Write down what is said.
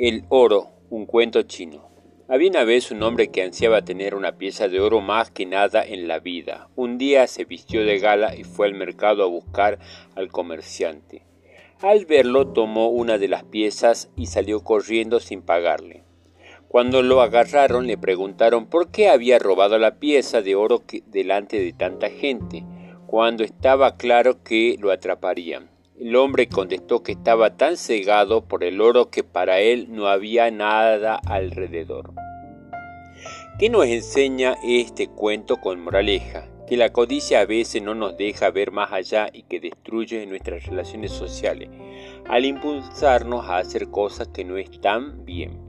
El oro, un cuento chino. Había una vez un hombre que ansiaba tener una pieza de oro más que nada en la vida. Un día se vistió de gala y fue al mercado a buscar al comerciante. Al verlo tomó una de las piezas y salió corriendo sin pagarle. Cuando lo agarraron le preguntaron por qué había robado la pieza de oro delante de tanta gente, cuando estaba claro que lo atraparían. El hombre contestó que estaba tan cegado por el oro que para él no había nada alrededor. ¿Qué nos enseña este cuento con moraleja? Que la codicia a veces no nos deja ver más allá y que destruye nuestras relaciones sociales, al impulsarnos a hacer cosas que no están bien.